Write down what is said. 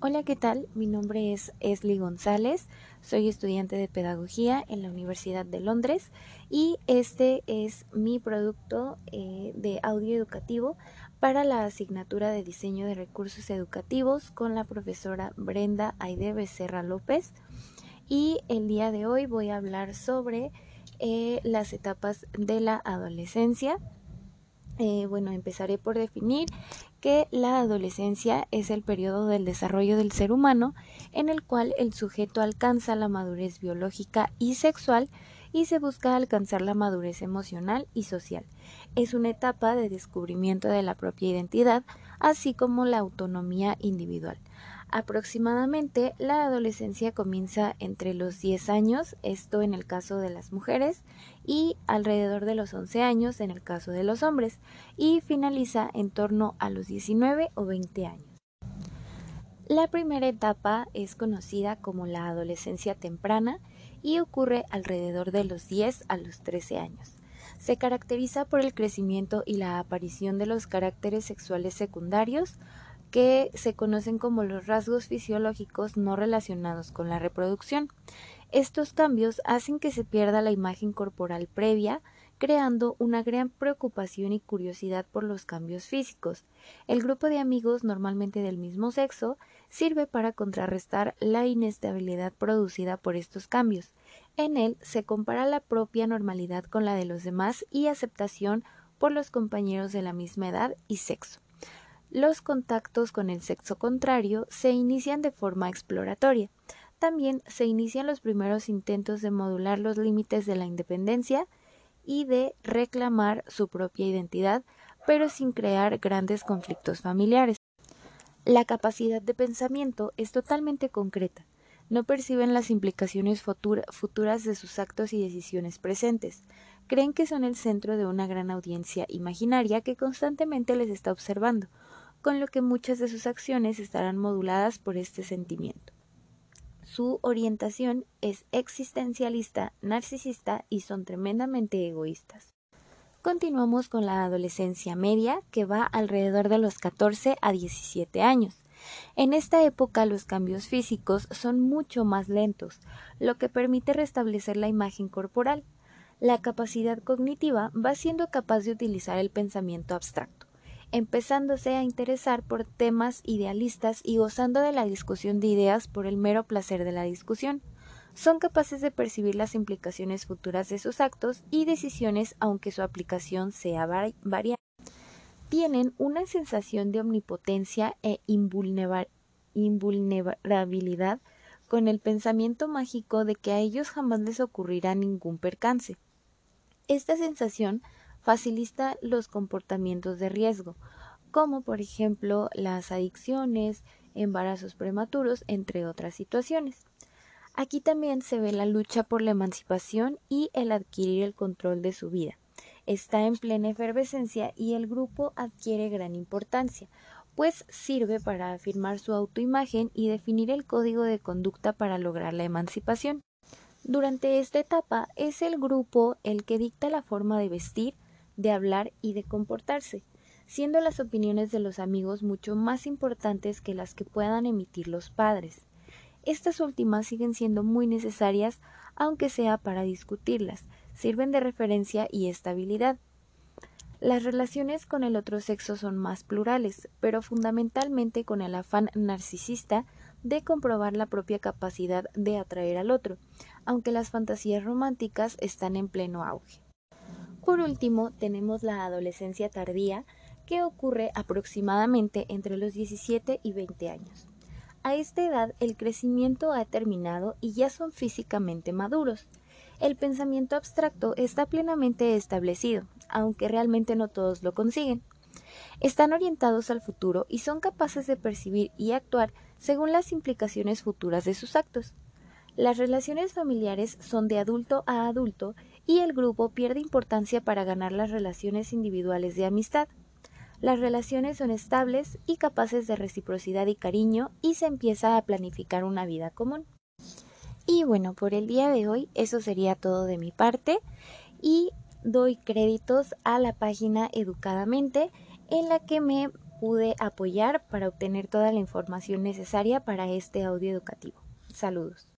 Hola, ¿qué tal? Mi nombre es Esli González, soy estudiante de Pedagogía en la Universidad de Londres y este es mi producto eh, de audio educativo para la asignatura de Diseño de Recursos Educativos con la profesora Brenda Aide Becerra López y el día de hoy voy a hablar sobre eh, las etapas de la adolescencia. Eh, bueno, empezaré por definir que la adolescencia es el periodo del desarrollo del ser humano en el cual el sujeto alcanza la madurez biológica y sexual y se busca alcanzar la madurez emocional y social. Es una etapa de descubrimiento de la propia identidad, así como la autonomía individual. Aproximadamente la adolescencia comienza entre los 10 años, esto en el caso de las mujeres, y alrededor de los 11 años en el caso de los hombres, y finaliza en torno a los 19 o 20 años. La primera etapa es conocida como la adolescencia temprana y ocurre alrededor de los 10 a los 13 años. Se caracteriza por el crecimiento y la aparición de los caracteres sexuales secundarios, que se conocen como los rasgos fisiológicos no relacionados con la reproducción. Estos cambios hacen que se pierda la imagen corporal previa, creando una gran preocupación y curiosidad por los cambios físicos. El grupo de amigos, normalmente del mismo sexo, sirve para contrarrestar la inestabilidad producida por estos cambios. En él se compara la propia normalidad con la de los demás y aceptación por los compañeros de la misma edad y sexo. Los contactos con el sexo contrario se inician de forma exploratoria. También se inician los primeros intentos de modular los límites de la independencia y de reclamar su propia identidad, pero sin crear grandes conflictos familiares. La capacidad de pensamiento es totalmente concreta. No perciben las implicaciones futuras de sus actos y decisiones presentes. Creen que son el centro de una gran audiencia imaginaria que constantemente les está observando, con lo que muchas de sus acciones estarán moduladas por este sentimiento. Su orientación es existencialista, narcisista y son tremendamente egoístas. Continuamos con la adolescencia media, que va alrededor de los 14 a 17 años. En esta época los cambios físicos son mucho más lentos, lo que permite restablecer la imagen corporal. La capacidad cognitiva va siendo capaz de utilizar el pensamiento abstracto empezándose a interesar por temas idealistas y gozando de la discusión de ideas por el mero placer de la discusión. Son capaces de percibir las implicaciones futuras de sus actos y decisiones aunque su aplicación sea variable. Tienen una sensación de omnipotencia e invulnerabilidad con el pensamiento mágico de que a ellos jamás les ocurrirá ningún percance. Esta sensación facilita los comportamientos de riesgo, como por ejemplo las adicciones, embarazos prematuros, entre otras situaciones. Aquí también se ve la lucha por la emancipación y el adquirir el control de su vida. Está en plena efervescencia y el grupo adquiere gran importancia, pues sirve para afirmar su autoimagen y definir el código de conducta para lograr la emancipación. Durante esta etapa es el grupo el que dicta la forma de vestir, de hablar y de comportarse, siendo las opiniones de los amigos mucho más importantes que las que puedan emitir los padres. Estas últimas siguen siendo muy necesarias, aunque sea para discutirlas, sirven de referencia y estabilidad. Las relaciones con el otro sexo son más plurales, pero fundamentalmente con el afán narcisista de comprobar la propia capacidad de atraer al otro, aunque las fantasías románticas están en pleno auge. Por último, tenemos la adolescencia tardía, que ocurre aproximadamente entre los 17 y 20 años. A esta edad el crecimiento ha terminado y ya son físicamente maduros. El pensamiento abstracto está plenamente establecido, aunque realmente no todos lo consiguen. Están orientados al futuro y son capaces de percibir y actuar según las implicaciones futuras de sus actos. Las relaciones familiares son de adulto a adulto y el grupo pierde importancia para ganar las relaciones individuales de amistad. Las relaciones son estables y capaces de reciprocidad y cariño y se empieza a planificar una vida común. Y bueno, por el día de hoy eso sería todo de mi parte y doy créditos a la página Educadamente en la que me pude apoyar para obtener toda la información necesaria para este audio educativo. Saludos.